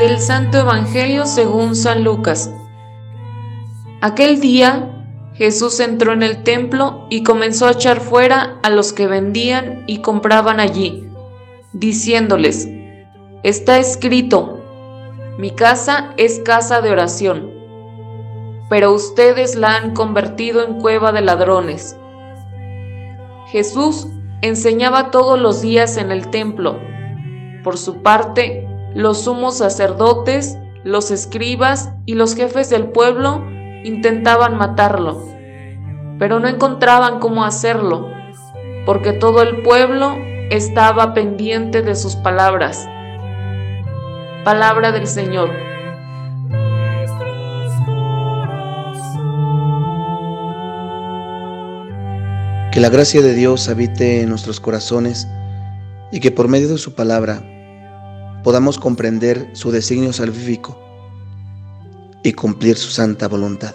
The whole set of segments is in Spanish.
Santo Evangelio según San Lucas. Aquel día Jesús entró en el templo y comenzó a echar fuera a los que vendían y compraban allí, diciéndoles, Está escrito, mi casa es casa de oración, pero ustedes la han convertido en cueva de ladrones. Jesús enseñaba todos los días en el templo. Por su parte, los sumos sacerdotes, los escribas y los jefes del pueblo intentaban matarlo, pero no encontraban cómo hacerlo, porque todo el pueblo estaba pendiente de sus palabras. Palabra del Señor. Que la gracia de Dios habite en nuestros corazones y que por medio de su palabra podamos comprender su designio salvífico y cumplir su santa voluntad.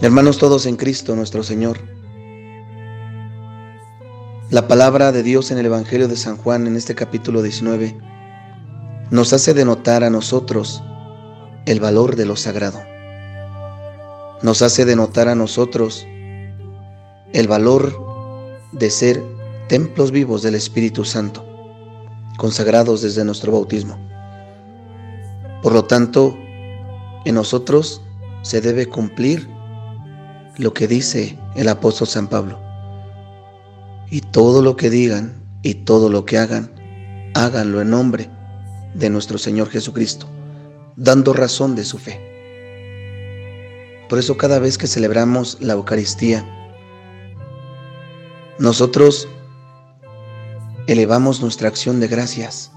Hermanos todos en Cristo nuestro Señor, la palabra de Dios en el Evangelio de San Juan en este capítulo 19 nos hace denotar a nosotros el valor de lo sagrado. Nos hace denotar a nosotros el valor de ser templos vivos del Espíritu Santo consagrados desde nuestro bautismo. Por lo tanto, en nosotros se debe cumplir lo que dice el apóstol San Pablo. Y todo lo que digan y todo lo que hagan, háganlo en nombre de nuestro Señor Jesucristo, dando razón de su fe. Por eso cada vez que celebramos la Eucaristía, nosotros elevamos nuestra acción de gracias.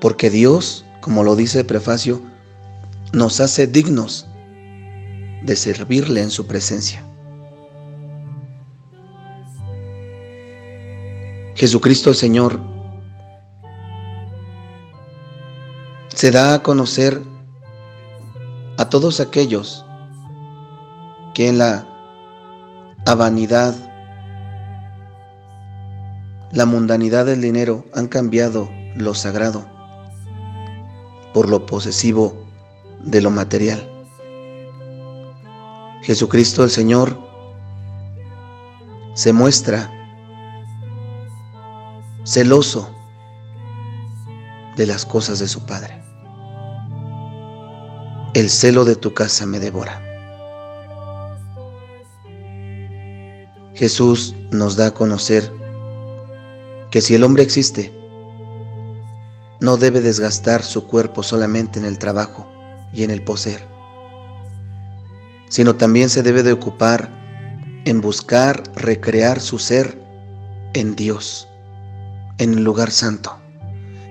Porque Dios, como lo dice el prefacio, nos hace dignos de servirle en su presencia. Jesucristo el Señor se da a conocer a todos aquellos que en la vanidad la mundanidad del dinero han cambiado lo sagrado por lo posesivo de lo material. Jesucristo el Señor se muestra celoso de las cosas de su Padre. El celo de tu casa me devora. Jesús nos da a conocer que si el hombre existe, no debe desgastar su cuerpo solamente en el trabajo y en el poseer, sino también se debe de ocupar en buscar recrear su ser en Dios, en el lugar santo,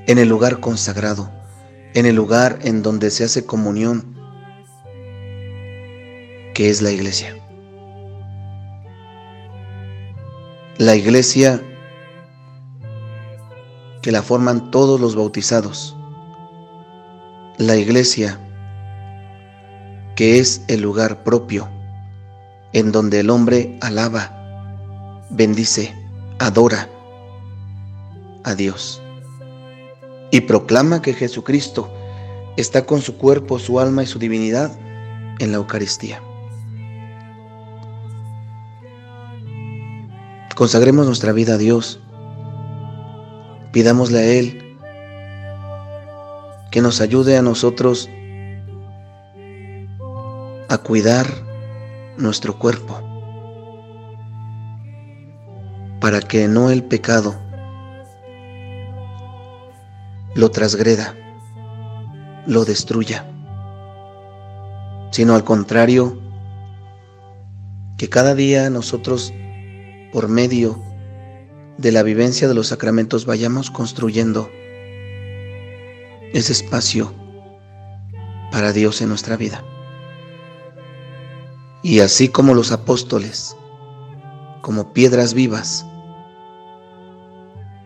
en el lugar consagrado, en el lugar en donde se hace comunión, que es la iglesia. La iglesia que la forman todos los bautizados. La iglesia, que es el lugar propio en donde el hombre alaba, bendice, adora a Dios y proclama que Jesucristo está con su cuerpo, su alma y su divinidad en la Eucaristía. Consagremos nuestra vida a Dios Pidámosle a Él que nos ayude a nosotros a cuidar nuestro cuerpo para que no el pecado lo transgreda, lo destruya, sino al contrario, que cada día nosotros, por medio de la vivencia de los sacramentos vayamos construyendo ese espacio para Dios en nuestra vida. Y así como los apóstoles, como piedras vivas,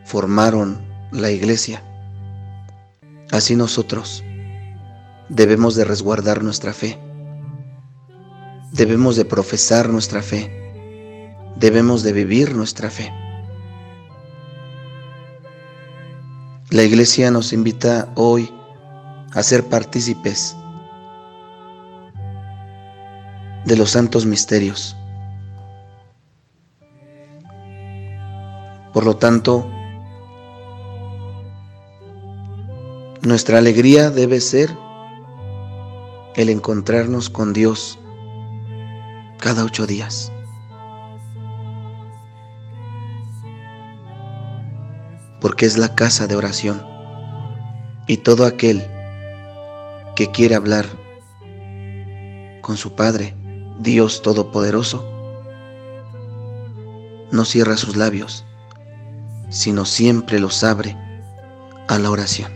formaron la iglesia, así nosotros debemos de resguardar nuestra fe, debemos de profesar nuestra fe, debemos de vivir nuestra fe. La iglesia nos invita hoy a ser partícipes de los santos misterios. Por lo tanto, nuestra alegría debe ser el encontrarnos con Dios cada ocho días. Porque es la casa de oración. Y todo aquel que quiere hablar con su Padre, Dios Todopoderoso, no cierra sus labios, sino siempre los abre a la oración.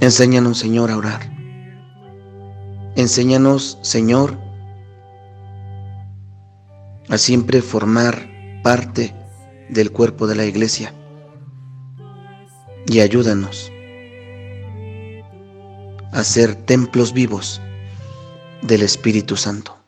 Enséñanos, Señor, a orar. Enséñanos, Señor, a siempre formar parte del cuerpo de la iglesia. Y ayúdanos a ser templos vivos del Espíritu Santo.